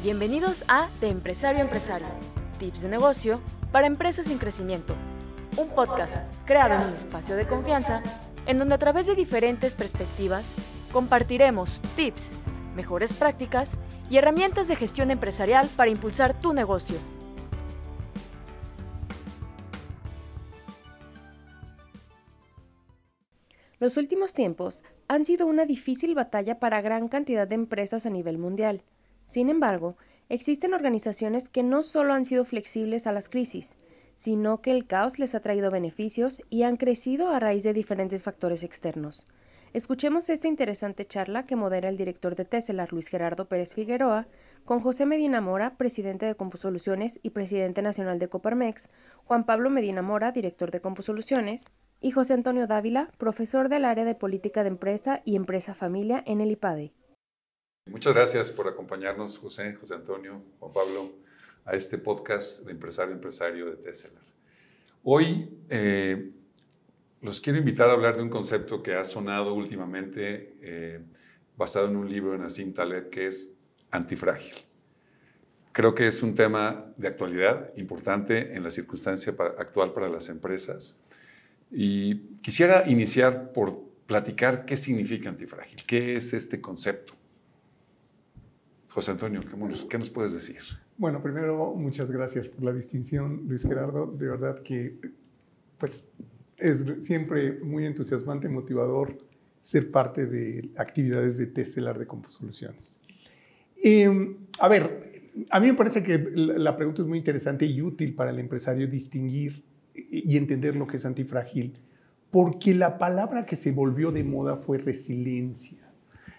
Bienvenidos a De Empresario a Empresario, tips de negocio para empresas en crecimiento. Un podcast creado en un espacio de confianza en donde a través de diferentes perspectivas compartiremos tips, mejores prácticas y herramientas de gestión empresarial para impulsar tu negocio. Los últimos tiempos han sido una difícil batalla para gran cantidad de empresas a nivel mundial. Sin embargo, existen organizaciones que no solo han sido flexibles a las crisis, sino que el caos les ha traído beneficios y han crecido a raíz de diferentes factores externos. Escuchemos esta interesante charla que modera el director de Tesla, Luis Gerardo Pérez Figueroa, con José Medina Mora, presidente de Compusoluciones y presidente nacional de Coparmex, Juan Pablo Medina Mora, director de Compusoluciones, y José Antonio Dávila, profesor del área de Política de Empresa y Empresa Familia en el IPADE. Muchas gracias por acompañarnos, José, José Antonio, Juan Pablo, a este podcast de Empresario Empresario de Tesla. Hoy eh, los quiero invitar a hablar de un concepto que ha sonado últimamente, eh, basado en un libro de Nassim Taleb, que es antifrágil. Creo que es un tema de actualidad importante en la circunstancia actual para las empresas. Y quisiera iniciar por platicar qué significa antifrágil, qué es este concepto. Antonio, ¿qué nos, puedes decir? Bueno, primero, muchas gracias por la distinción, Luis Gerardo. De verdad que pues, es siempre muy entusiasmante, motivador ser parte de actividades de Testelar de Composoluciones. Eh, a ver, a mí me parece que la pregunta es muy interesante y útil para el empresario distinguir y entender lo que es antifrágil, porque la palabra que se volvió de moda fue resiliencia.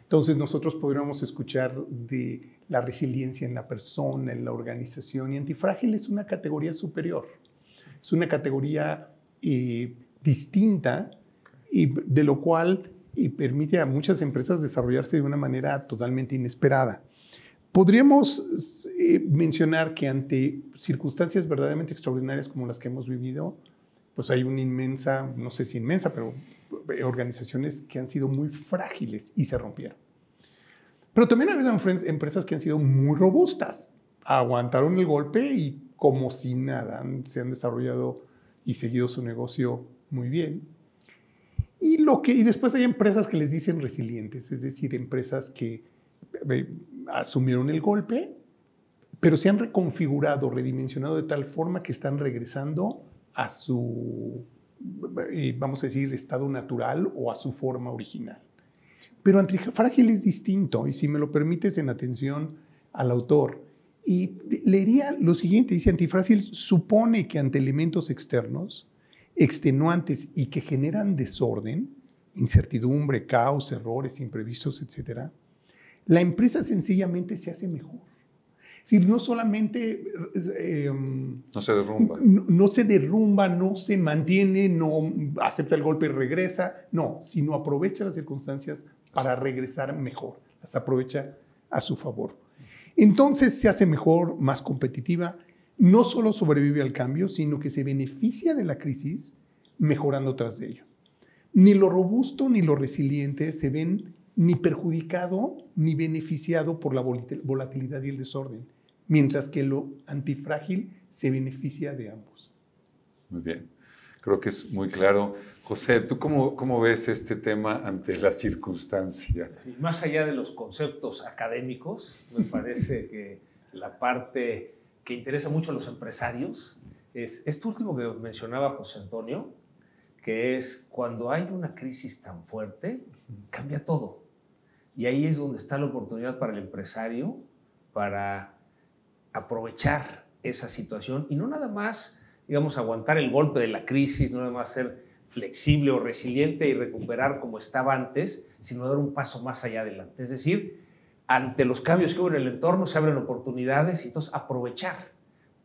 Entonces nosotros podríamos escuchar de la resiliencia en la persona, en la organización, y antifrágil es una categoría superior, es una categoría eh, distinta y de lo cual y permite a muchas empresas desarrollarse de una manera totalmente inesperada. Podríamos eh, mencionar que ante circunstancias verdaderamente extraordinarias como las que hemos vivido, pues hay una inmensa, no sé si inmensa, pero eh, organizaciones que han sido muy frágiles y se rompieron. Pero también ha habido empresas que han sido muy robustas, aguantaron el golpe y como si nada, se han desarrollado y seguido su negocio muy bien. Y, y después hay empresas que les dicen resilientes, es decir, empresas que eh, asumieron el golpe, pero se han reconfigurado, redimensionado de tal forma que están regresando a su, eh, vamos a decir, estado natural o a su forma original. Pero antifrágil es distinto, y si me lo permites en atención al autor, y leería lo siguiente, dice antifrágil supone que ante elementos externos, extenuantes y que generan desorden, incertidumbre, caos, errores, imprevistos, etc., la empresa sencillamente se hace mejor. Decir, no solamente... Eh, no se derrumba. No, se derrumba, no se mantiene, no acepta el golpe y regresa, no, sino aprovecha las circunstancias para regresar mejor, las aprovecha a su favor. Entonces se hace mejor, más competitiva, no solo sobrevive al cambio, sino que se beneficia de la crisis mejorando tras de ello. Ni lo robusto ni lo resiliente se ven ni perjudicado ni beneficiado por la volatilidad y el desorden, mientras que lo antifrágil se beneficia de ambos. Muy bien, creo que es muy claro. José, ¿tú cómo, cómo ves este tema ante la circunstancia? más allá de los conceptos académicos, me parece que la parte que interesa mucho a los empresarios es esto último que mencionaba José Antonio, que es cuando hay una crisis tan fuerte, cambia todo. Y ahí es donde está la oportunidad para el empresario para aprovechar esa situación y no nada más, digamos, aguantar el golpe de la crisis, no nada más ser flexible o resiliente y recuperar como estaba antes, sino dar un paso más allá adelante. Es decir, ante los cambios que hubo en el entorno se abren oportunidades y entonces aprovechar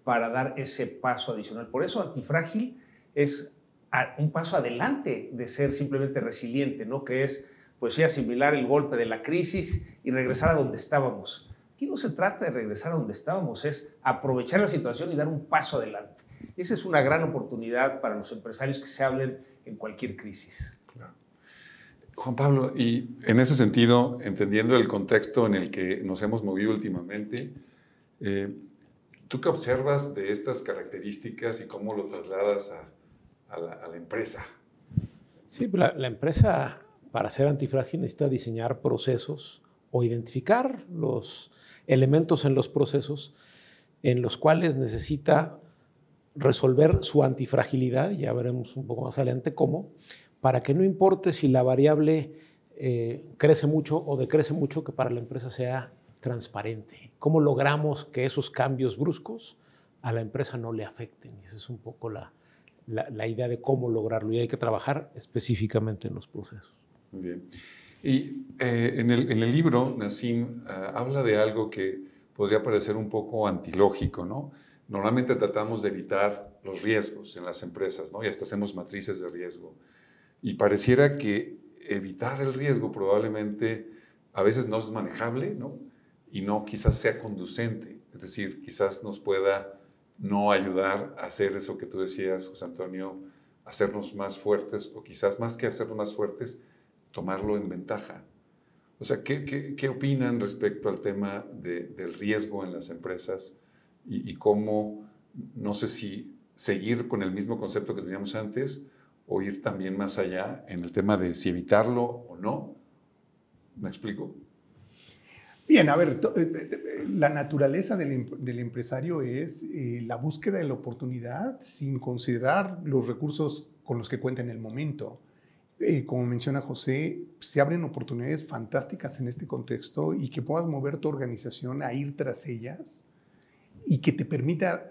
para dar ese paso adicional. Por eso antifrágil es un paso adelante de ser simplemente resiliente, ¿no? Que es pues sí, asimilar el golpe de la crisis y regresar a donde estábamos. Aquí no se trata de regresar a donde estábamos, es aprovechar la situación y dar un paso adelante. Esa es una gran oportunidad para los empresarios que se hablen en cualquier crisis. Juan Pablo, y en ese sentido, entendiendo el contexto en el que nos hemos movido últimamente, Eh, ¿Tú qué observas de estas características y cómo lo trasladas a, la, empresa? Sí, la, la, empresa para ser antifrágil necesita diseñar procesos o identificar los elementos en los procesos en los cuales necesita resolver su antifragilidad, ya veremos un poco más adelante cómo, para que no importe si la variable eh, crece mucho o decrece mucho, que para la empresa sea transparente. ¿Cómo logramos que esos cambios bruscos a la empresa no le afecten? Esa es un poco la, la, idea de cómo lograrlo y hay que trabajar específicamente en los procesos. Muy bien. Y eh, en, el, libro, Nassim ah, habla de algo que podría parecer un poco antilógico, ¿no? Normalmente tratamos de evitar los riesgos en las empresas, ¿no? Y hasta hacemos matrices de riesgo. Y pareciera que evitar el riesgo probablemente a veces no es manejable, ¿no? Y no quizás sea conducente. Es decir, quizás nos pueda no ayudar a hacer eso que tú decías, José Antonio, hacernos más fuertes o quizás más que hacernos más fuertes, tomarlo en ventaja. O sea, ¿qué, qué, qué opinan respecto al tema de, del riesgo en las empresas y, y, cómo, no sé si seguir con el mismo concepto que teníamos antes o ir también más allá en el tema de si evitarlo o no? ¿Me explico? Bien, a ver, eh, eh, la naturaleza del, em, del empresario es eh, la búsqueda de la oportunidad sin considerar los recursos con los que cuenta en el momento. Eh, como menciona José, se abren oportunidades fantásticas en este contexto y que puedas mover tu organización a ir tras ellas y que te permita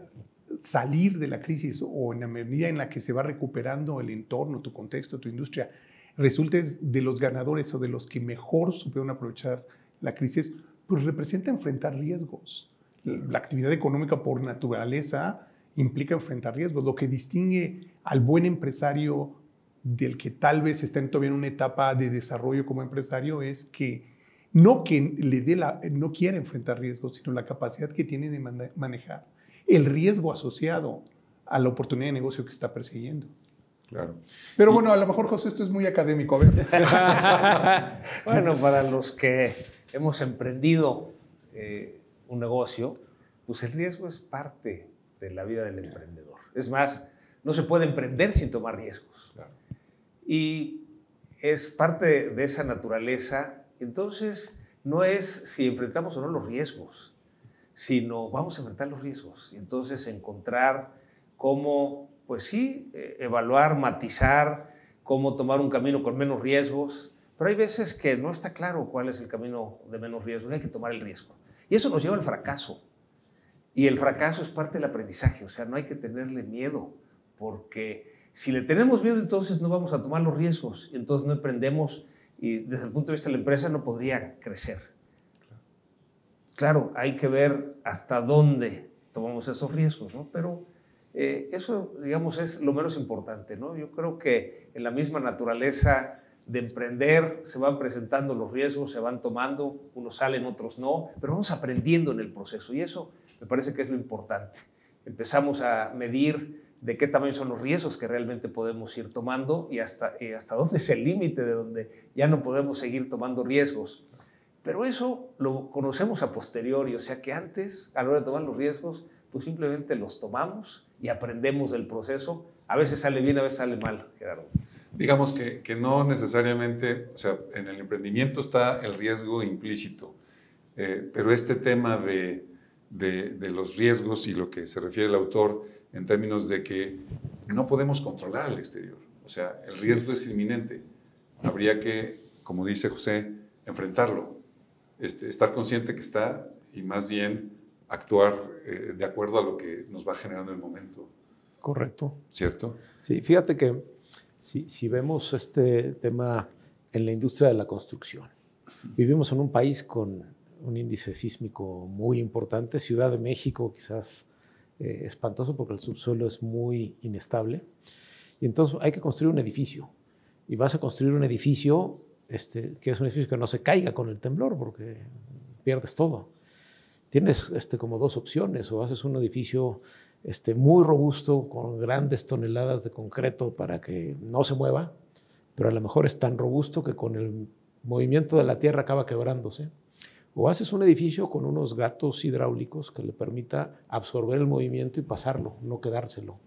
salir de la crisis o en la medida en la que se va recuperando el entorno, tu contexto, tu industria, resultes de los ganadores o de los que mejor supieron aprovechar la crisis, pues representa enfrentar riesgos. La actividad económica por naturaleza implica enfrentar riesgos. Lo que distingue al buen empresario del que tal vez estén todavía en una etapa de desarrollo como empresario es que no que le dé la, no quiera enfrentar riesgos, sino la capacidad que tiene de manejar el riesgo asociado a la oportunidad de negocio que está persiguiendo. Claro. Pero bueno, a lo mejor, José, esto es muy académico. bueno, para los que hemos emprendido eh, un negocio, pues el riesgo es parte de la vida del emprendedor. Es más, no se puede emprender sin tomar riesgos. Claro y es parte de esa naturaleza. Entonces, no es si enfrentamos o no los riesgos, sino vamos a enfrentar los riesgos y entonces encontrar cómo, pues sí, eh, evaluar, matizar, cómo tomar un camino con menos riesgos, pero hay veces que no está claro cuál es el camino de menos riesgos, hay que tomar el riesgo. Y eso nos lleva al fracaso. Y el fracaso es parte del aprendizaje, o sea, no hay que tenerle miedo, porque si le tenemos miedo, entonces no vamos a tomar los riesgos, entonces no emprendemos y desde el punto de vista de la empresa no podría crecer. Claro, hay que ver hasta dónde tomamos esos riesgos, ¿no? Pero eh, eso, digamos, es lo menos importante, ¿no? Yo creo que en la misma naturaleza de emprender se van presentando los riesgos, se van tomando, unos salen, otros no, pero vamos aprendiendo en el proceso y eso me parece que es lo importante. Empezamos a medir de qué tamaño son los riesgos que realmente podemos ir tomando y hasta, hasta dónde es el límite de donde ya no podemos seguir tomando riesgos. Pero eso lo conocemos a posteriori, o sea que antes, a la hora de tomar los riesgos, pues simplemente los tomamos y aprendemos del proceso. A veces sale bien, a veces sale mal, Gerardo. Digamos que, que no necesariamente, o sea, en el emprendimiento está el riesgo implícito, eh, pero este tema de, de, de los riesgos y lo que se refiere el autor, en términos de que no podemos controlar el exterior. O sea, el riesgo es inminente. Habría que, como dice José, enfrentarlo, este, estar consciente que está y más bien actuar eh, de acuerdo a lo que nos va generando el momento. Correcto. ¿Cierto? Sí, fíjate que si, si vemos este tema en la industria de la construcción, vivimos en un país con un índice sísmico muy importante, Ciudad de México quizás eh, espantoso porque el subsuelo es muy inestable. Y entonces hay que construir un edificio. Y vas a construir un edificio este, que es un edificio que no se caiga con el temblor porque pierdes todo. Tienes este, como dos opciones, o haces un edificio este, muy robusto con grandes toneladas de concreto para que no se mueva, pero a lo mejor es tan robusto que con el movimiento de la tierra acaba quebrándose. O haces un edificio con unos gatos hidráulicos que le permita absorber el movimiento y pasarlo, no quedárselo.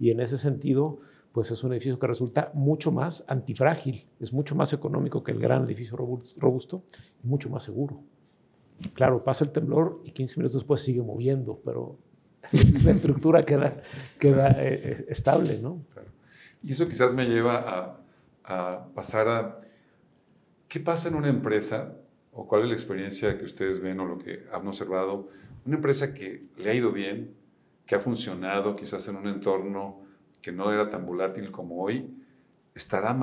Y en ese sentido, pues es un edificio que resulta mucho más antifrágil, es mucho más económico que el gran edificio robusto y mucho más seguro. Claro, pasa el temblor y 15 minutos después sigue moviendo, pero la estructura queda, eh, eh, estable, ¿no? Y eso quizás me lleva a, a pasar a, ¿qué pasa en una empresa o cuál es la experiencia que ustedes ven o lo que han observado? Una empresa que le ha ido bien, que ha funcionado quizás en un entorno que no era tan volátil como hoy, estará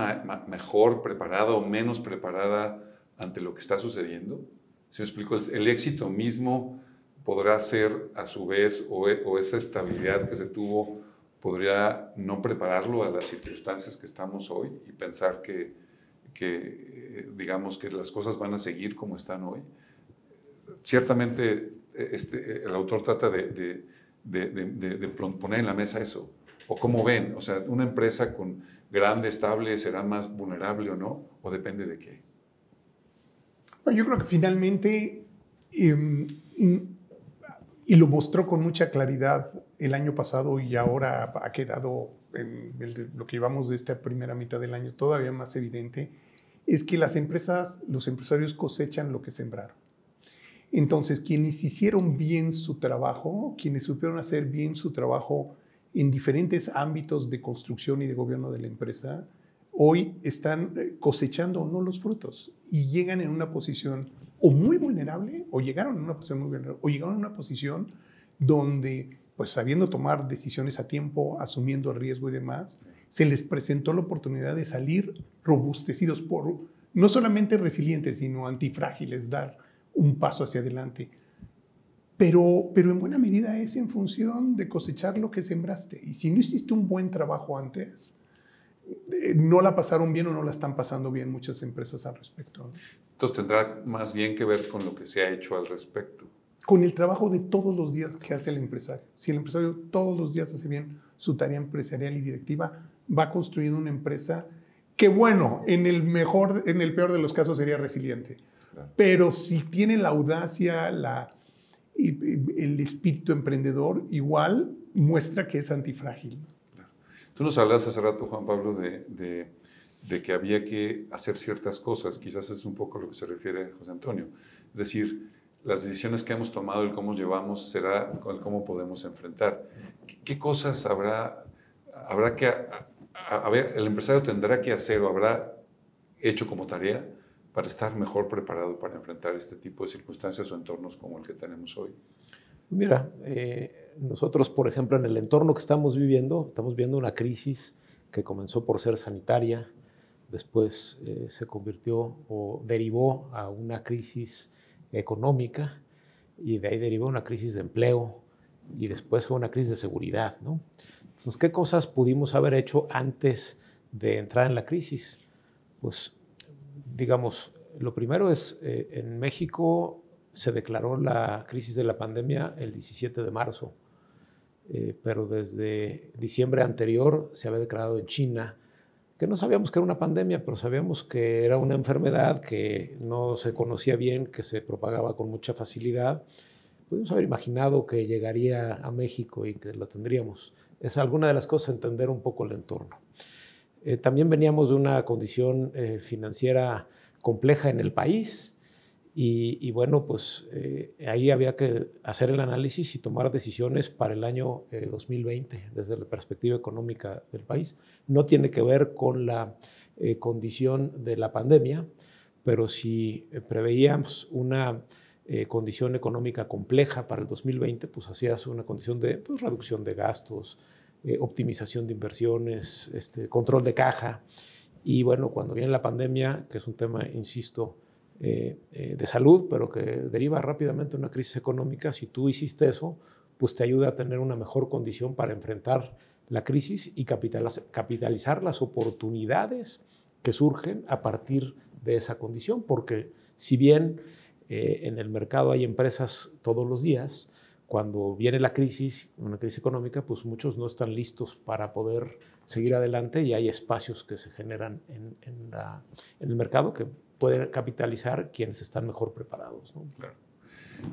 mejor preparada o menos preparada ante lo que está sucediendo? Si me explico, el, éxito mismo podrá ser a su vez o, o, esa estabilidad que se tuvo podría no prepararlo a las circunstancias que estamos hoy y pensar que, que digamos que las cosas van a seguir como están hoy. Ciertamente este, el autor trata de, de, poner en la mesa eso. O cómo ven, o sea, una empresa con grande, estable, será más vulnerable o no, o depende de qué. Bueno, yo creo que finalmente, em, y lo mostró con mucha claridad el año pasado y ahora ha quedado lo que llevamos de esta primera mitad del año todavía más evidente, es que las empresas, los empresarios cosechan lo que sembraron. Entonces, quienes hicieron bien su trabajo, quienes supieron hacer bien su trabajo en diferentes ámbitos de construcción y de gobierno de la empresa, hoy están eh, cosechando o no los frutos y llegan en una posición o muy vulnerable, o llegaron en una posición muy vulnerable, o llegaron en una posición donde, pues sabiendo tomar decisiones a tiempo, asumiendo riesgo y demás, se les presentó la oportunidad de salir robustecidos por, no solamente resilientes, sino antifrágiles, dar un paso hacia adelante. Pero, pero en buena medida es en función de cosechar lo que sembraste. Y si no hiciste un buen trabajo antes, eh, no la pasaron bien o no la están pasando bien muchas empresas al respecto. Entonces tendrá más bien que ver con lo que se ha hecho al respecto. Con el trabajo de todos los días que hace el empresario. Si el empresario todos los días hace bien su tarea empresarial y directiva, va construyendo una empresa que, bueno, en el mejor, en el peor de los casos sería resiliente. Pero si tiene la audacia, la, el espíritu emprendedor, igual muestra que es antifrágil. Tú nos hablas hace rato, Juan Pablo, de, de, de, que había que hacer ciertas cosas. Quizás es un poco lo que se refiere José Antonio. Es decir, las decisiones que hemos tomado, el cómo llevamos, será el cómo podemos enfrentar. ¿Qué, cosas habrá, habrá que a, ver, el empresario tendrá que hacer o habrá hecho como tarea para estar mejor preparado para enfrentar este tipo de circunstancias o entornos como el que tenemos hoy? Mira, eh, nosotros, por ejemplo, en el entorno que estamos viviendo, estamos viendo una crisis que comenzó por ser sanitaria, después eh, se convirtió o derivó a una crisis económica y de ahí derivó una crisis de empleo y después a una crisis de seguridad, ¿no? Entonces, ¿qué cosas pudimos haber hecho antes de entrar en la crisis? Pues, digamos, lo primero es, eh, en México se declaró la crisis de la pandemia el 17 de marzo, eh, pero desde diciembre anterior se había declarado en China, que no sabíamos que era una pandemia, pero sabíamos que era una enfermedad que no se conocía bien, que se propagaba con mucha facilidad. Pudimos haber imaginado que llegaría a México y que lo tendríamos es alguna de las cosas entender un poco el entorno. Eh, también veníamos de una condición eh, financiera compleja en el país y, bueno, pues eh, ahí había que hacer el análisis y tomar decisiones para el año 2020 desde la perspectiva económica del país. No tiene que ver con la condición de la pandemia, pero si preveíamos una condición económica compleja para el 2020, pues hacías una condición de pues, reducción de gastos, eh, optimización de inversiones, este, control de caja. Y bueno, cuando viene la pandemia, que es un tema, insisto, eh, eh, de salud, pero que deriva rápidamente una crisis económica, si tú hiciste eso, pues te ayuda a tener una mejor condición para enfrentar la crisis y capitalizar las oportunidades que surgen a partir de esa condición, porque si bien en el mercado hay empresas todos los días, cuando viene la crisis, una crisis económica, pues muchos no están listos para poder seguir adelante y hay espacios que se generan en, el mercado que pueden capitalizar quienes están mejor preparados. ¿no? Claro.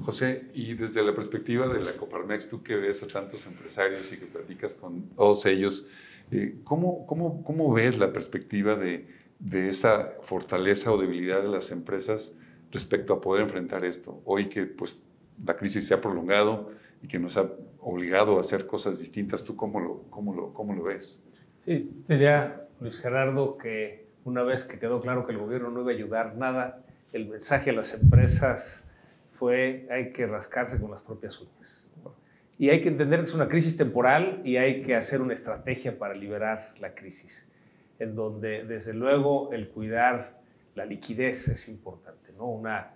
José, y desde la perspectiva de la Coparmex, tú que ves a tantos empresarios y que platicas con todos ellos, eh, ¿cómo, cómo, cómo ves la perspectiva de, de esa fortaleza o debilidad de las empresas respecto a poder enfrentar esto? Hoy que pues, la crisis se ha prolongado y que nos ha obligado a hacer cosas distintas, ¿tú cómo lo, cómo lo, cómo lo ves? Sí, diría Luis Gerardo que una vez que quedó claro que el gobierno no iba a ayudar nada, el mensaje a las empresas fue hay que rascarse con las propias uñas. Y hay que entender que es una crisis temporal y hay que hacer una estrategia para liberar la crisis, en donde desde luego el cuidar la liquidez es importante. ¿no? Una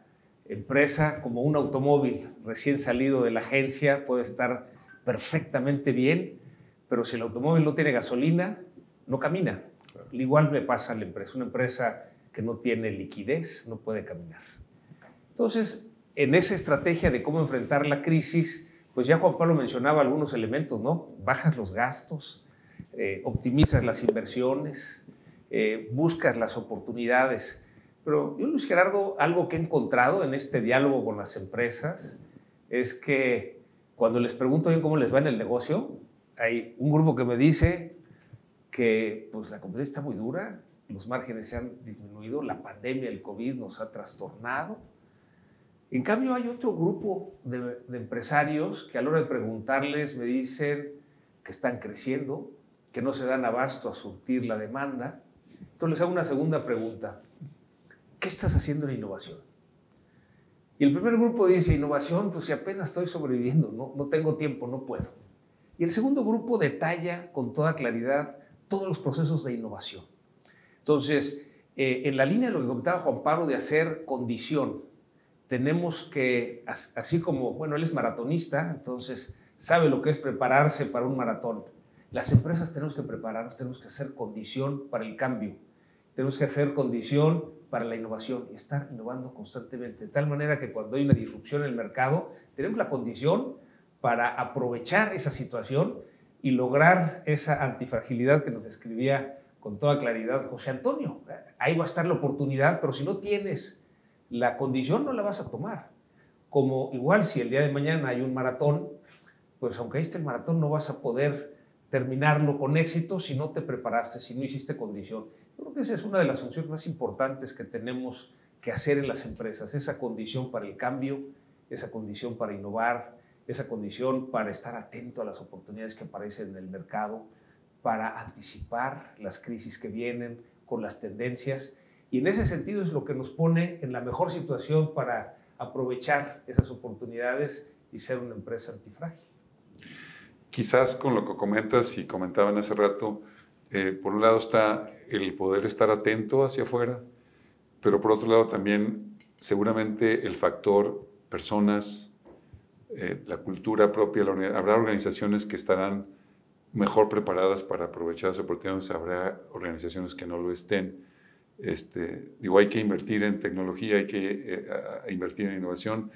empresa como un automóvil recién salido de la agencia puede estar perfectamente bien, pero si el automóvil no tiene gasolina, no camina. Igual me pasa a la empresa. Una empresa que no tiene liquidez no puede caminar. Entonces, en esa estrategia de cómo enfrentar la crisis, pues ya Juan Pablo mencionaba algunos elementos, ¿no? Bajas los gastos, eh, optimizas las inversiones, eh, buscas las oportunidades. Pero yo, Luis Gerardo, algo que he encontrado en este diálogo con las empresas es que cuando les pregunto bien cómo les va en el negocio, hay un grupo que me dice que pues, la competencia está muy dura, los márgenes se han disminuido, la pandemia, el COVID nos ha trastornado, en cambio, hay otro grupo de, empresarios que a la hora de preguntarles me dicen que están creciendo, que no se dan abasto a surtir la demanda. Entonces les hago una segunda pregunta. ¿Qué estás haciendo en innovación? Y el primer grupo dice, innovación, pues si apenas estoy sobreviviendo, no, no tengo tiempo, no puedo. Y el segundo grupo detalla con toda claridad todos los procesos de innovación. Entonces, eh, en la línea de lo que comentaba Juan Pablo de hacer condición, tenemos que, así como, bueno, él es maratonista, entonces sabe lo que es prepararse para un maratón. Las empresas tenemos que prepararnos, tenemos que hacer condición para el cambio, tenemos que hacer condición para la innovación y estar innovando constantemente, de tal manera que cuando hay una disrupción en el mercado, tenemos la condición para aprovechar esa situación y lograr esa antifragilidad que nos describía con toda claridad José Antonio. Ahí va a estar la oportunidad, pero si no tienes la condición no la vas a tomar. Como igual si el día de mañana hay un maratón, pues aunque esté el maratón no vas a poder terminarlo con éxito si no te preparaste, si no hiciste condición. Yo creo que esa es una de las funciones más importantes que tenemos que hacer en las empresas, esa condición para el cambio, esa condición para innovar, esa condición para estar atento a las oportunidades que aparecen en el mercado, para anticipar las crisis que vienen con las tendencias y en ese sentido es lo que nos pone en la mejor situación para aprovechar esas oportunidades y ser una empresa antifrágil. Quizás con lo que comentas y comentaban hace rato, eh, por un lado está el poder estar atento hacia afuera, pero por otro lado también seguramente el factor personas, eh, la cultura propia, habrá organizaciones que estarán mejor preparadas para aprovechar las oportunidades, habrá organizaciones que no lo estén. Este, digo, hay que invertir en tecnología, hay que eh, invertir en innovación,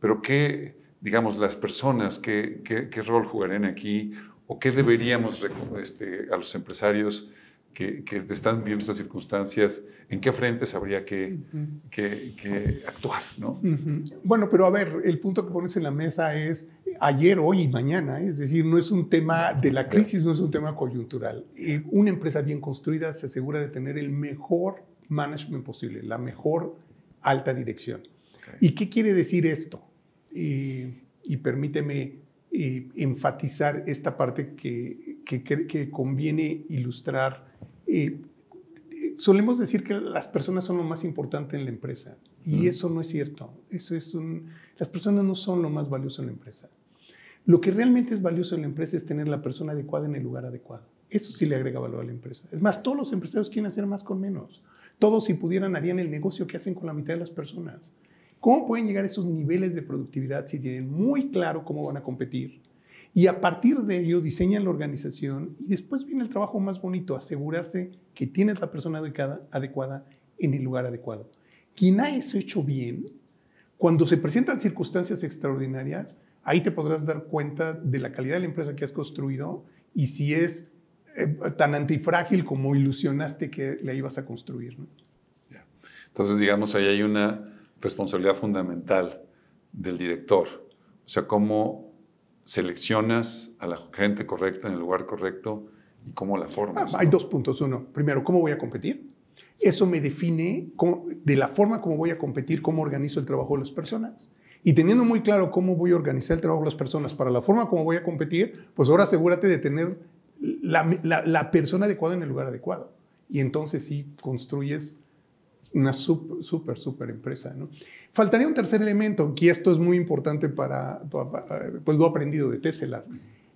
pero ¿qué, digamos, las personas, qué, qué, rol jugarán aquí o qué deberíamos este, a los empresarios que, que, están viendo estas circunstancias, en qué frentes habría que, que, actuar, ¿no? Bueno, pero a ver, el punto que pones en la mesa es ayer, hoy y mañana, es decir, no es un tema de la crisis, no es un tema coyuntural. una empresa bien construida se asegura de tener el mejor management posible, la mejor alta dirección. ¿Y qué quiere decir esto? y permíteme enfatizar esta parte que, que, conviene ilustrar. Solemos decir que las personas son lo más importante en la empresa y eso no es cierto. Eso es un, las personas no son lo más valioso en la empresa. Lo que realmente es valioso en la empresa es tener la persona adecuada en el lugar adecuado. Eso sí le agrega valor a la empresa. Es más, todos los empresarios quieren hacer más con menos. Todos si pudieran harían el negocio que hacen con la mitad de las personas. ¿Cómo pueden llegar a esos niveles de productividad si tienen muy claro cómo van a competir? Y a partir de ello diseñan la organización y después viene el trabajo más bonito, asegurarse que tienes la persona adecuada, adecuada en el lugar adecuado. Quien ha eso hecho bien, cuando se presentan circunstancias extraordinarias, ahí te podrás dar cuenta de la calidad de la empresa que has construido y si es eh, tan antifrágil como ilusionaste que la ibas a construir. Entonces, digamos, ahí hay una responsabilidad fundamental del director. O sea, cómo seleccionas a la gente correcta en el lugar correcto y cómo la formas. Ah, hay dos puntos. Uno, primero, ¿cómo voy a competir? Eso me define de la forma como voy a competir, cómo organizo el trabajo de las personas. Y teniendo muy claro cómo voy a organizar el trabajo de las personas para la forma como voy a competir, pues ahora asegúrate de tener la, persona adecuada en el lugar adecuado. Y entonces sí construyes una súper, súper, súper empresa. ¿no? Faltaría un tercer elemento, y esto es muy importante para, pues lo aprendido de Tesla.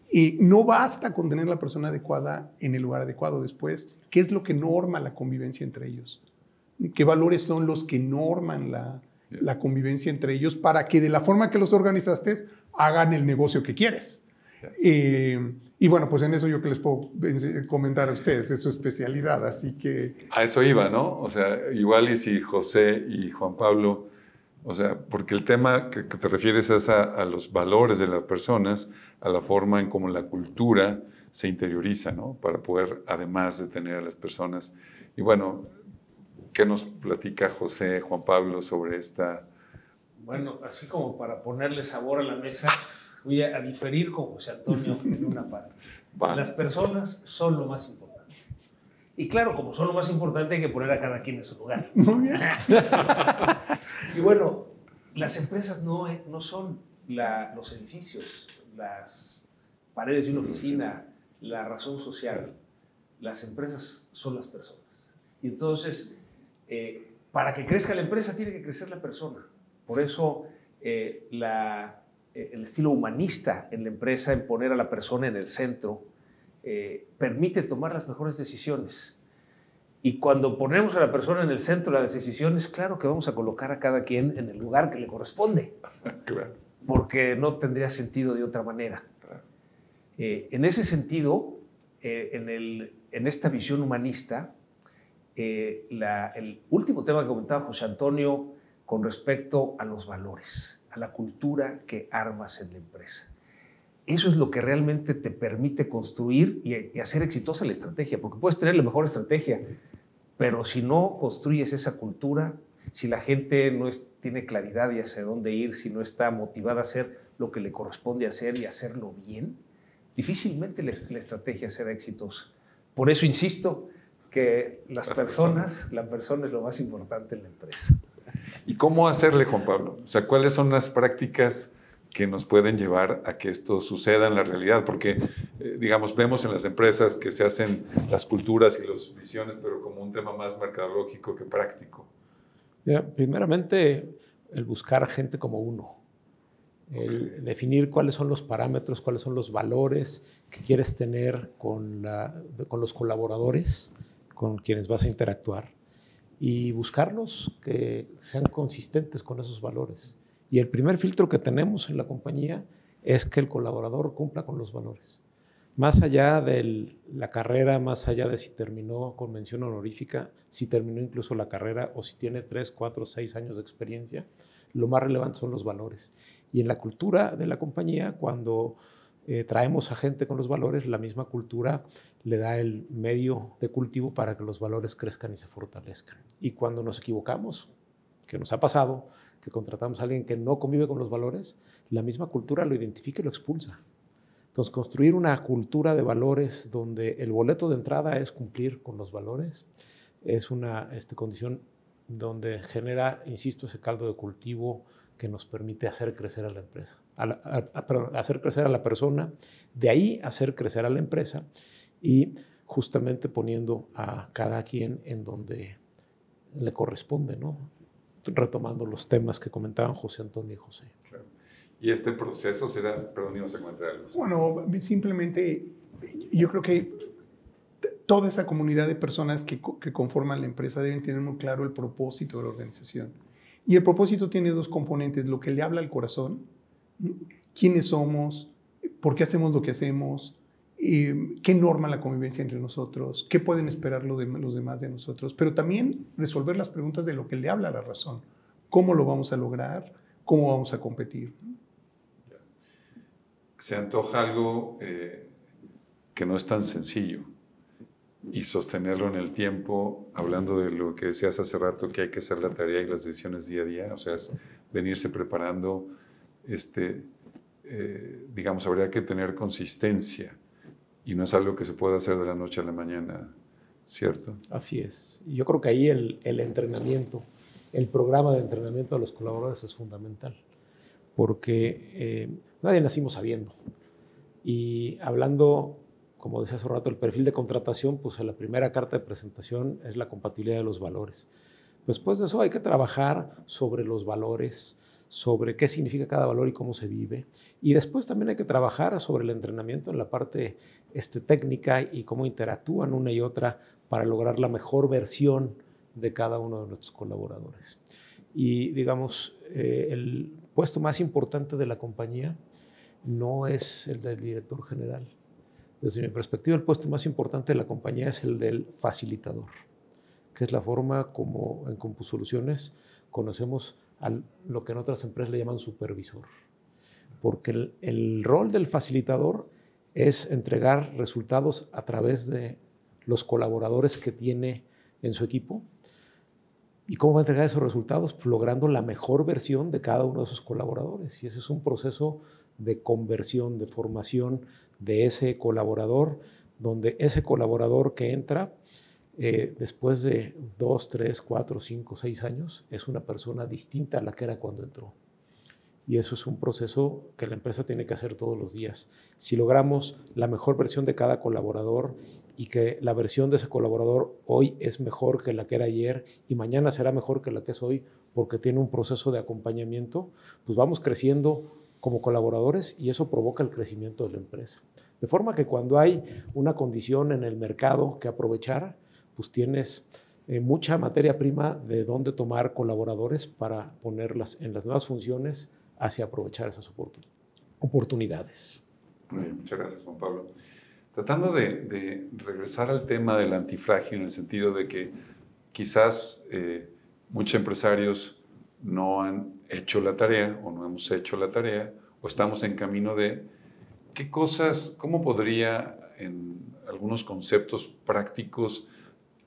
Y no basta con tener la persona adecuada en el lugar adecuado después. ¿Qué es lo que norma la convivencia entre ellos? ¿Qué valores son los que norman la, la convivencia entre ellos para que de la forma que los organizaste hagan el negocio que quieres? Eh, y bueno, pues en eso yo que les puedo comentar a ustedes, es su especialidad, así que... A eso iba, ¿no? O sea, igual y si José y Juan Pablo, o sea, porque el tema que, te refieres es a, los valores de las personas, a la forma en cómo la cultura se interioriza, ¿no? Para poder, además de tener a las personas. Y bueno, ¿qué nos platica José, Juan Pablo sobre esta... Bueno, así como para ponerle sabor a la mesa, voy a, diferir con José Antonio en una parte. Las personas son lo más importante. Y claro, como son lo más importante, hay que poner a cada quien en su lugar. Muy bien. y bueno, las empresas no, no son los edificios, las paredes de una oficina, la razón social. Las empresas son las personas. Y entonces, eh, para que crezca la empresa, tiene que crecer la persona. Por eso, eh, la, eh, el estilo humanista en la empresa, en poner a la persona en el centro, eh, permite tomar las mejores decisiones. Y cuando ponemos a la persona en el centro de las decisiones, claro que vamos a colocar a cada quien en el lugar que le corresponde. Porque no tendría sentido de otra manera. Eh, en ese sentido, en, el, en, esta visión humanista, el último tema que comentaba José Antonio con respecto a los valores a la cultura que armas en la empresa. Eso es lo que realmente te permite construir y, hacer exitosa la estrategia, porque puedes tener la mejor estrategia, pero si no construyes esa cultura, si la gente no tiene claridad y hacia dónde ir, si no está motivada a hacer lo que le corresponde hacer y hacerlo bien, difícilmente la, la estrategia será exitosa. Por eso insisto que las personas, la persona es lo más importante en la empresa. ¿Y cómo hacerle, Juan Pablo? O sea, ¿cuáles son las prácticas que nos pueden llevar a que esto suceda en la realidad? Porque, eh, digamos, vemos en las empresas que se hacen las culturas y las visiones, pero como un tema más mercadológico que práctico. primeramente, el buscar gente como uno. El definir cuáles son los parámetros, cuáles son los valores que quieres tener con, con los colaboradores con quienes vas a interactuar y buscarlos que sean consistentes con esos valores. Y el primer filtro que tenemos en la compañía es que el colaborador cumpla con los valores. Más allá de la carrera, más allá de si terminó con mención honorífica, si terminó incluso la carrera o si tiene 3, 4, 6 años de experiencia, lo más relevante son los valores. Y en la cultura de la compañía, cuando eh, traemos a gente con los valores, la misma cultura le da el medio de cultivo para que los valores crezcan y se fortalezcan. Y cuando nos equivocamos, que nos ha pasado, que contratamos a alguien que no convive con los valores, la misma cultura lo identifica y lo expulsa. Entonces, construir una cultura de valores donde el boleto de entrada es cumplir con los valores es una este, condición donde genera, insisto, ese caldo de cultivo que nos permite hacer crecer a la empresa, hacer crecer a la persona, de ahí hacer crecer a la empresa y justamente poniendo a cada quien en donde le corresponde, ¿no? Retomando los temas que comentaban José Antonio y José. Y este proceso será, perdón, ibas a comentar algo. Bueno, simplemente yo creo que toda esa comunidad de personas que, que, conforman la empresa deben tener muy claro el propósito de la organización. Y el propósito tiene dos componentes, lo que le habla al corazón, quiénes somos, por qué hacemos lo que hacemos, qué norma la convivencia entre nosotros, qué pueden esperar lo de, los demás de nosotros, pero también resolver las preguntas de lo que le habla la razón, cómo lo vamos a lograr, cómo vamos a competir. Se antoja algo eh, que no es tan sencillo, y sostenerlo en el tiempo, hablando de lo que decías hace rato, que hay que hacer la tarea y las decisiones día a día, o sea, es venirse preparando, este, eh, digamos, habría que tener consistencia y no es algo que se pueda hacer de la noche a la mañana, ¿cierto? Así es. Yo creo que ahí el, el entrenamiento, el programa de entrenamiento de los colaboradores es fundamental, porque eh, nadie nacimos sabiendo. Y hablando como decía hace rato, el perfil de contratación, pues la primera carta de presentación es la compatibilidad de los valores. Después de eso hay que trabajar sobre los valores, sobre qué significa cada valor y cómo se vive. Y después también hay que trabajar sobre el entrenamiento en la parte este, técnica y cómo interactúan una y otra para lograr la mejor versión de cada uno de nuestros colaboradores. Y digamos, eh, el puesto más importante de la compañía no es el del director general, desde mi perspectiva, el puesto más importante de la compañía es el del facilitador, que es la forma como en CompuSoluciones conocemos a lo que en otras empresas le llaman supervisor. Porque el, rol del facilitador es entregar resultados a través de los colaboradores que tiene en su equipo. ¿Y cómo va a entregar esos resultados? Logrando la mejor versión de cada uno de esos colaboradores. Y ese es un proceso de conversión, de formación de ese colaborador, donde ese colaborador que entra eh, después de dos, tres, cuatro, cinco, seis años es una persona distinta a la que era cuando entró. Y eso es un proceso que la empresa tiene que hacer todos los días. Si logramos la mejor versión de cada colaborador y que la versión de ese colaborador hoy es mejor que la que era ayer y mañana será mejor que la que es hoy porque tiene un proceso de acompañamiento, pues vamos creciendo como colaboradores y eso provoca el crecimiento de la empresa. De forma que cuando hay una condición en el mercado que aprovechar, pues tienes eh, mucha materia prima de dónde tomar colaboradores para ponerlas en las nuevas funciones hacia aprovechar esas oportunidades. muchas gracias, Juan Pablo. Tratando de, regresar al tema del antifrágil en el sentido de que quizás eh, muchos empresarios no han hecho la tarea o no hemos hecho la tarea o estamos en camino de qué cosas, cómo podría en algunos conceptos prácticos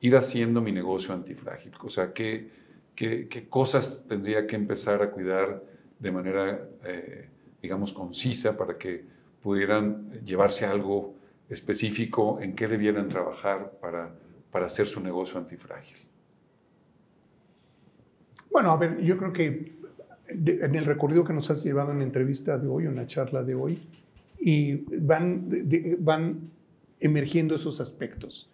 ir haciendo mi negocio antifrágil. O sea, qué, qué, cosas tendría que empezar a cuidar de manera, eh, digamos, concisa para que pudieran llevarse algo específico en qué debieran trabajar para, para hacer su negocio antifrágil. Bueno, a ver, yo creo que en el recorrido que nos has llevado en la entrevista de hoy, en la charla de hoy, y van, van emergiendo esos aspectos.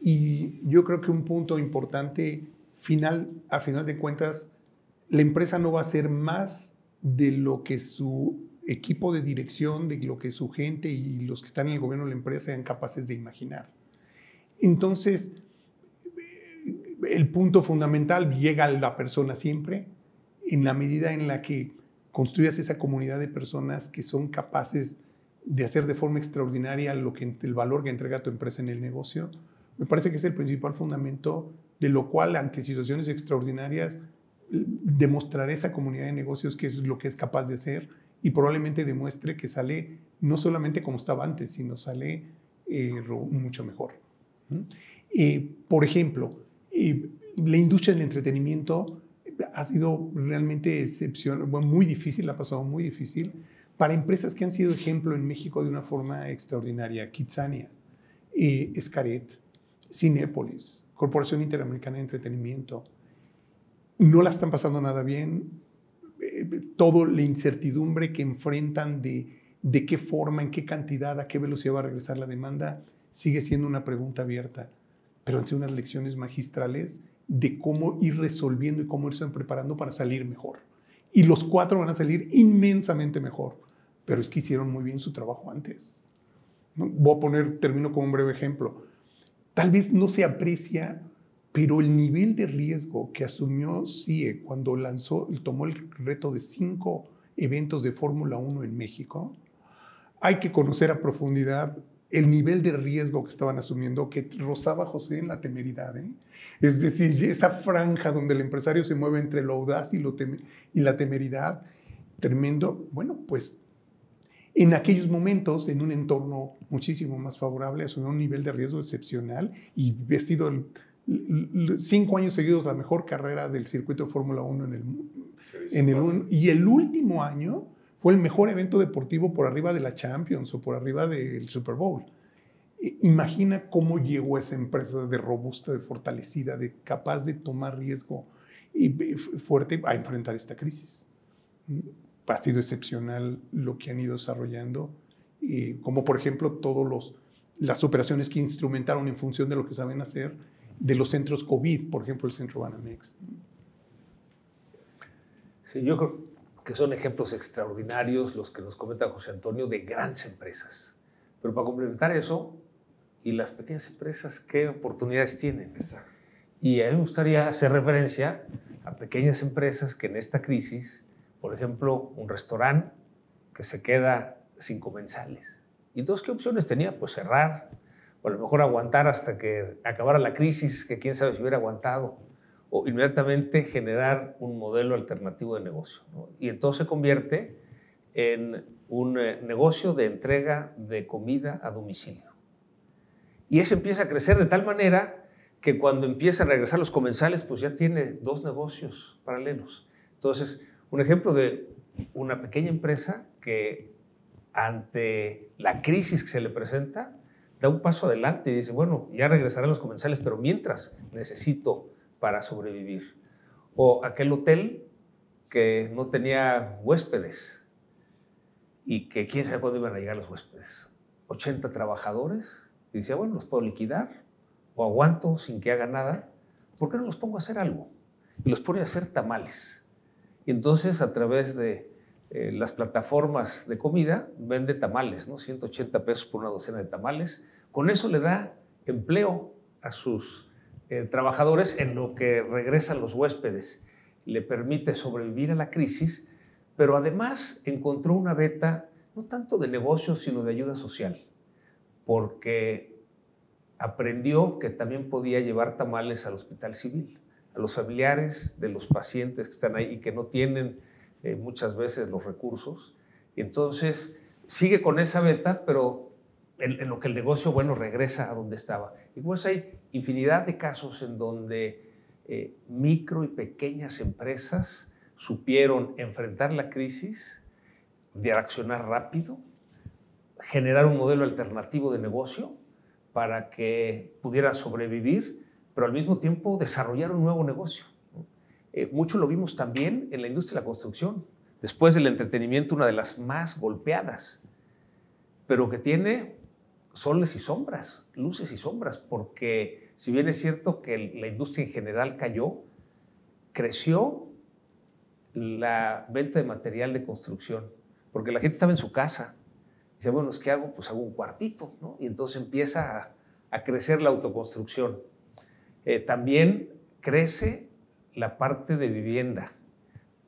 Y yo creo que un punto importante, final, a final de cuentas, la empresa no va a ser más de lo que su equipo de dirección, de lo que su gente y los que están en el gobierno de la empresa sean capaces de imaginar. Entonces, el punto fundamental llega a la persona siempre en la medida en la que construyas esa comunidad de personas que son capaces de hacer de forma extraordinaria lo que, el valor que entrega tu empresa en el negocio, me parece que es el principal fundamento de lo cual ante situaciones extraordinarias demostraré esa comunidad de negocios que es lo que es capaz de hacer y probablemente demuestre que sale no solamente como estaba antes, sino sale eh, mucho mejor. Eh, por ejemplo, la industria del entretenimiento ha sido realmente excepcional, muy difícil, ha pasado muy difícil para empresas que han sido ejemplo en México de una forma extraordinaria. Kitsania, eh, Escaret, Cinépolis, Corporación Interamericana de Entretenimiento. No la están pasando nada bien. Eh, todo la incertidumbre que enfrentan de, de qué forma, en qué cantidad, a qué velocidad va a regresar la demanda, sigue siendo una pregunta abierta pero han sido unas lecciones magistrales de cómo ir resolviendo y cómo irse preparando para salir mejor. Y los cuatro van a salir inmensamente mejor, pero es que hicieron muy bien su trabajo antes. Voy a poner, termino con un breve ejemplo. Tal vez no se aprecia, pero el nivel de riesgo que asumió CIE cuando lanzó, tomó el reto de cinco eventos de Fórmula 1 en México, hay que conocer a profundidad el nivel de riesgo que estaban asumiendo que rozaba José en la temeridad. ¿eh? Es decir, esa franja donde el empresario se mueve entre lo audaz y, la temeridad, tremendo. Bueno, pues En aquellos momentos, en un entorno muchísimo más favorable, asumió un nivel de riesgo excepcional y ha sido el, cinco años seguidos la mejor carrera del circuito de Fórmula 1 en el, en el y el último año fue el mejor evento deportivo por arriba de la Champions o por arriba del Super Bowl. Imagina cómo llegó esa empresa de robusta, de fortalecida, de capaz de tomar riesgo y fuerte a enfrentar esta crisis. Ha sido excepcional lo que han ido desarrollando, como por ejemplo todas las operaciones que instrumentaron en función de lo que saben hacer de los centros COVID, por ejemplo el centro Banamex. Sí, yo creo que son ejemplos extraordinarios los que nos comenta José Antonio de grandes empresas. Pero para complementar eso, ¿y las pequeñas empresas qué oportunidades tienen? Y a mí me gustaría hacer referencia a pequeñas empresas que en esta crisis, por ejemplo, un restaurante que se queda sin comensales. ¿Y entonces qué opciones tenía? Pues cerrar, o a lo mejor aguantar hasta que acabara la crisis, que quién sabe si hubiera aguantado, o inmediatamente generar un modelo alternativo de negocio. Y entonces se convierte en un eh, negocio de entrega de comida a domicilio. Y ese empieza a crecer de tal manera que cuando empiezan a regresar los comensales, pues ya tiene dos negocios paralelos. Entonces, un ejemplo de una pequeña empresa que ante la crisis que se le presenta, da un paso adelante y dice, bueno, ya regresarán los comensales, pero mientras necesito para sobrevivir. O aquel hotel que no tenía huéspedes y que quién sabe cuándo iban a llegar los huéspedes. 80 trabajadores y decía, bueno, los puedo liquidar o aguanto sin que haga nada. ¿Por qué no los pongo a hacer algo? Y los pone a hacer tamales. Y entonces a través de eh, las plataformas de comida vende tamales, ¿no? 180 pesos por una docena de tamales. Con eso le da empleo a sus eh, trabajadores en lo que regresan los huéspedes. Le permite sobrevivir a la crisis, pero además encontró una beta no tanto de negocio, sino de ayuda social, porque aprendió que también podía llevar tamales al hospital civil, a los familiares de los pacientes que están ahí y que no tienen eh, muchas veces los recursos. Entonces sigue con esa beta, pero en, lo que el negocio, bueno, regresa a donde estaba. Y pues hay infinidad de casos en donde eh, micro y pequeñas empresas supieron enfrentar la crisis, reaccionar rápido, generar un modelo alternativo de negocio para que pudiera sobrevivir, pero al mismo tiempo desarrollar un nuevo negocio. Eh, mucho lo vimos también en la industria de la construcción. Después del entretenimiento, una de las más golpeadas, pero que tiene soles y sombras, luces y sombras, porque si bien es cierto que la industria en general cayó, creció la venta de material de construcción, porque la gente estaba en su casa. Y dice, bueno, ¿qué hago? Pues hago un cuartito, ¿no? Y entonces empieza a, crecer la autoconstrucción. Eh, también crece la parte de vivienda,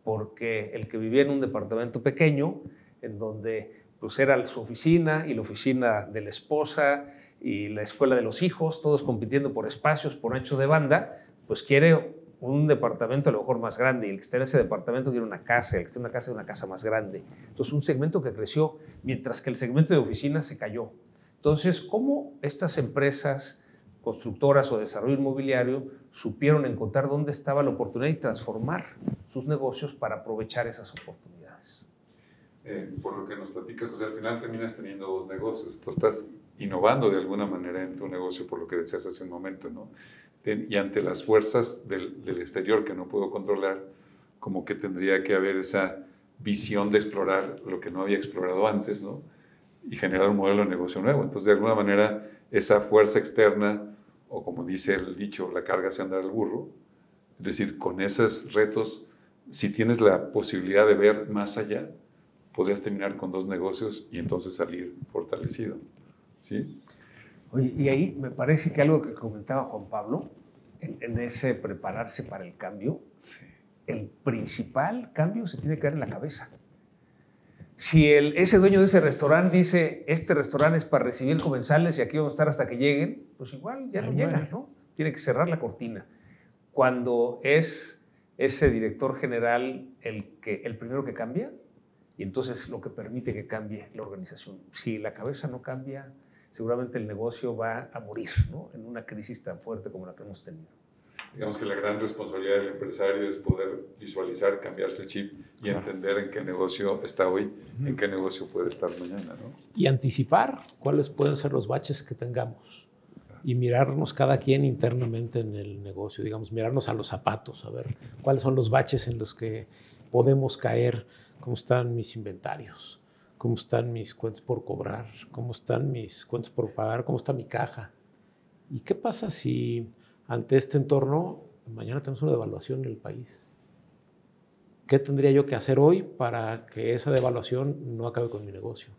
porque el que vivía en un departamento pequeño, en donde pues era su oficina y la oficina de la esposa y la escuela de los hijos, todos compitiendo por espacios, por ancho de banda, pues quiere un departamento a lo mejor más grande y el que está en ese departamento quiere una casa, el que está en una casa una casa más grande. Entonces un segmento que creció mientras que el segmento de oficinas se cayó. Entonces, ¿cómo estas empresas constructoras o desarrollo inmobiliario supieron encontrar dónde estaba la oportunidad y transformar sus negocios para aprovechar esas oportunidades. Eh, por lo que nos platicas, o al final terminas teniendo dos negocios. Tú estás innovando de alguna manera en tu negocio, por lo que decías hace un momento, ¿no? Y ante las fuerzas del, del exterior que no puedo controlar, como que tendría que haber esa visión de explorar lo que no había explorado antes, ¿no? Y generar un modelo de negocio nuevo. Entonces, de alguna manera, esa fuerza externa o como dice el dicho, la carga se anda al burro. Es decir, con esos retos, si tienes la posibilidad de ver más allá, podrías terminar con dos negocios y entonces salir fortalecido. ¿Sí? Oye, y ahí me parece que algo que comentaba Juan Pablo, en, ese prepararse para el cambio, el principal cambio se tiene que dar en la cabeza. Si el, ese dueño de ese restaurante dice, este restaurante es para recibir comensales y aquí vamos a estar hasta que lleguen, pues igual ya no llega, ¿no? Tiene que cerrar la cortina. Cuando es ese director general el, que, el primero que cambia, y entonces lo que permite que cambie la organización. Si la cabeza no cambia, seguramente el negocio va a morir ¿no? en una crisis tan fuerte como la que hemos tenido. Digamos que la gran responsabilidad del empresario es poder visualizar, cambiarse el chip y entender en qué negocio está hoy, en qué negocio puede estar mañana. ¿no? Y anticipar cuáles pueden ser los baches que tengamos y mirarnos cada quien internamente en el negocio, digamos, mirarnos a los zapatos, a ver cuáles son los baches en los que podemos caer, cómo están mis inventarios, cómo están mis cuentas por cobrar, cómo están mis cuentas por pagar, cómo está mi caja. ¿Y qué pasa si ante este entorno mañana tenemos una devaluación en el país? ¿Qué tendría yo que hacer hoy para que esa devaluación no acabe con mi negocio?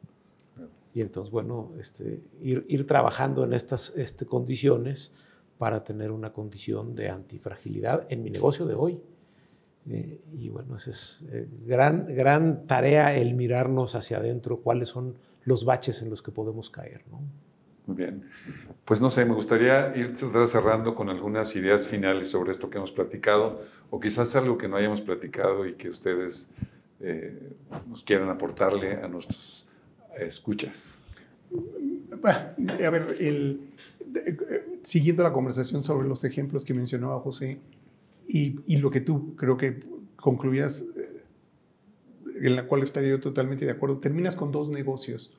Y entonces, bueno, este, ir, trabajando en estas este, condiciones para tener una condición de antifragilidad en mi negocio de hoy. Eh, y bueno, esa es eh, gran, gran tarea el mirarnos hacia adentro, cuáles son los baches en los que podemos caer. ¿no? Muy bien. Pues no sé, me gustaría ir cerrando con algunas ideas finales sobre esto que hemos platicado, o quizás algo que no hayamos platicado y que ustedes eh, nos quieran aportarle a nuestros escuchas. A ver, el, siguiendo la conversación sobre los ejemplos que mencionaba José y, y lo que tú creo que concluías, en la cual estaría yo totalmente de acuerdo, terminas con dos negocios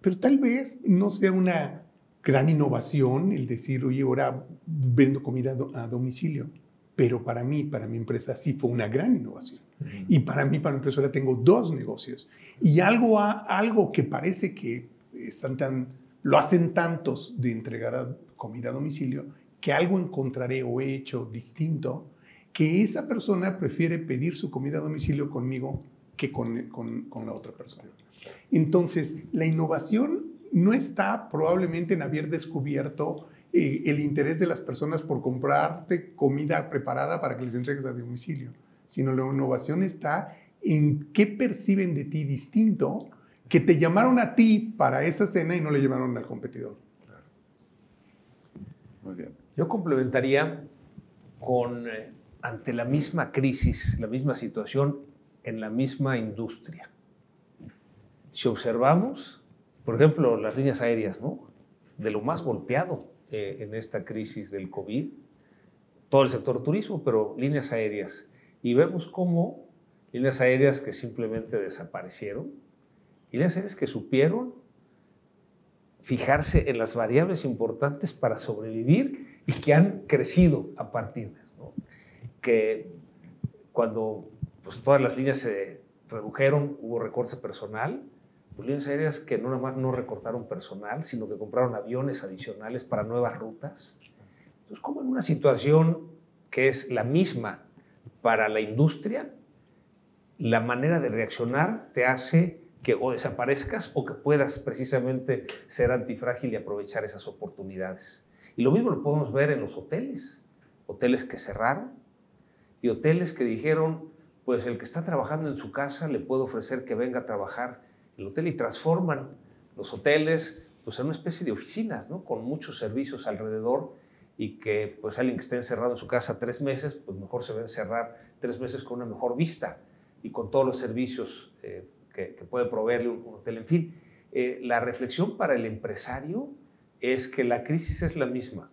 pero tal vez no sea una gran innovación el decir, oye, ahora vendo comida a domicilio. Pero para mí, para mi empresa, sí fue una gran innovación. Y para mí, para mi empresa, tengo dos negocios. Y algo, algo que parece que están tan, lo hacen tantos de entregar comida a domicilio, que algo encontraré o he hecho distinto, que esa persona prefiere pedir su comida a domicilio conmigo que con, con, con la otra persona. Entonces, la innovación no está probablemente en haber descubierto eh, el interés de las personas por comprarte comida preparada para que les entregues a domicilio, sino la innovación está en qué perciben de ti distinto que te llamaron a ti para esa cena y no le llamaron al competidor. Muy bien. Yo complementaría con, eh, ante la misma crisis, la misma situación en la misma industria si observamos, por ejemplo, las líneas aéreas, ¿no? de lo más golpeado eh, en esta crisis del COVID, todo el sector turismo, pero líneas aéreas. Y vemos cómo líneas aéreas que simplemente desaparecieron, líneas aéreas que supieron fijarse en las variables importantes para sobrevivir y que han crecido a partir de eso. Que cuando pues, todas las líneas se redujeron, hubo recorte personal, pues, líneas aéreas que no nada más no recortaron personal, sino que compraron aviones adicionales para nuevas rutas. Entonces, como en una situación que es la misma para la industria, la manera de reaccionar te hace que o desaparezcas o que puedas precisamente ser antifrágil y aprovechar esas oportunidades. Y lo mismo lo podemos ver en los hoteles, hoteles que cerraron y hoteles que dijeron, pues el que está trabajando en su casa le puedo ofrecer que venga a trabajar el hotel y transforman los hoteles pues, en una especie de oficinas, ¿no? con muchos servicios alrededor y que pues alguien que esté encerrado en su casa tres meses, pues mejor se va a encerrar tres meses con una mejor vista y con todos los servicios eh, que, puede proveerle un, hotel. En fin, eh, la reflexión para el empresario es que la crisis es la misma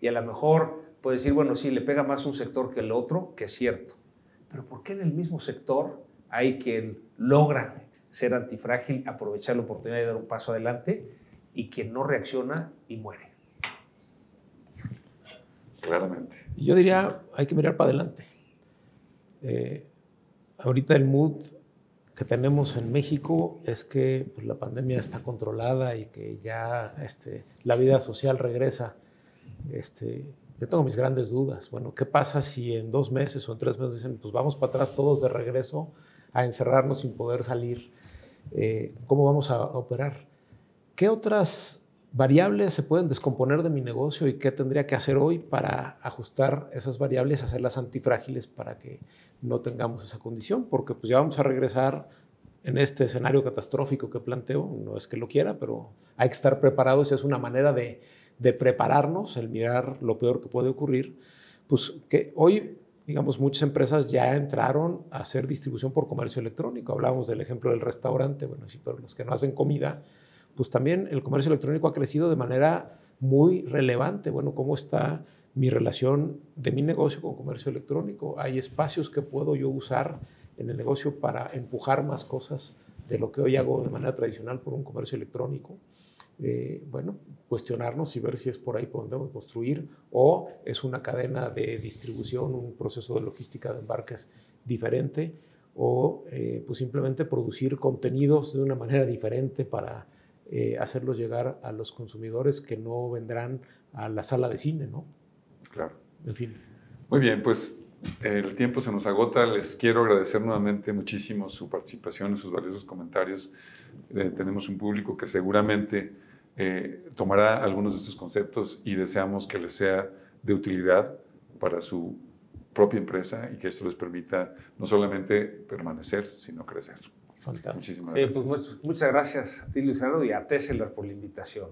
y a lo mejor puede decir, bueno, sí, le pega más un sector que el otro, que es cierto, pero ¿por qué en el mismo sector hay quien logra ser antifrágil, aprovechar la oportunidad de dar un paso adelante y quien no reacciona y muere. Claramente. Yo diría, hay que mirar para adelante. Eh, ahorita el mood que tenemos en México es que pues, la pandemia está controlada y que ya este, la vida social regresa. Este, yo tengo mis grandes dudas. Bueno, ¿qué pasa si en dos meses o en tres meses dicen, pues vamos para atrás todos de regreso a encerrarnos sin poder salir? Eh, cómo vamos a operar. ¿Qué otras variables se pueden descomponer de mi negocio y qué tendría que hacer hoy para ajustar esas variables, hacerlas antifrágiles para que no tengamos esa condición? Porque pues ya vamos a regresar en este escenario catastrófico que planteo, no es que lo quiera, pero hay que estar preparados y es una manera de, de prepararnos, el mirar lo peor que puede ocurrir, pues que hoy digamos, muchas empresas ya entraron a hacer distribución por comercio electrónico. Hablábamos del ejemplo del restaurante, bueno, sí, pero los que no hacen comida, pues también el comercio electrónico ha crecido de manera muy relevante. Bueno, ¿cómo está mi relación de mi negocio con comercio electrónico? Hay espacios que puedo yo usar en el negocio para empujar más cosas de lo que hoy hago de manera tradicional por un comercio electrónico. Eh, bueno, cuestionarnos y ver si es por ahí por donde podemos construir o es una cadena de distribución, un proceso de logística de embarques diferente o eh, pues simplemente producir contenidos de una manera diferente para eh, hacerlos llegar a los consumidores que no vendrán a la sala de cine, ¿no? Claro. En fin. Muy bien, pues el tiempo se nos agota. Les quiero agradecer nuevamente muchísimo su participación, sus valiosos comentarios. tenemos un público que seguramente eh, tomará algunos de estos conceptos y deseamos que les sea de utilidad para su propia empresa y que esto les permita no solamente permanecer, sino crecer. Fantástico. Muchísimas Sí, gracias. pues muchas, gracias a ti, Luis Gerardo, y a Tesseler por la invitación.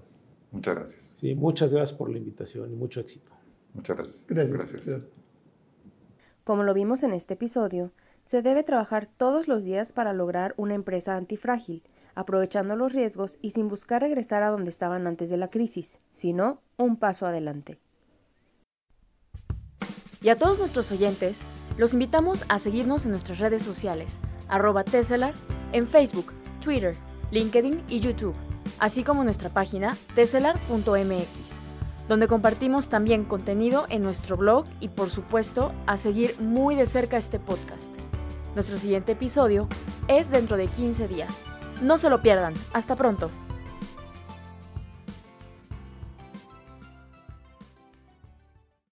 Muchas gracias. Sí, muchas gracias por la invitación y mucho éxito. Muchas gracias. Gracias. Como lo vimos en este episodio, se debe trabajar todos los días para lograr una empresa antifrágil, aprovechando los riesgos y sin buscar regresar a donde estaban antes de la crisis, sino un paso adelante. Y a todos nuestros oyentes, los invitamos a seguirnos en nuestras redes sociales, arroba Tesselar, en Facebook, Twitter, LinkedIn y YouTube, así como nuestra página tesselar.mx, donde compartimos también contenido en nuestro blog y por supuesto a seguir muy de cerca este podcast. Nuestro siguiente episodio es dentro de 15 días. No se lo pierdan. Hasta pronto.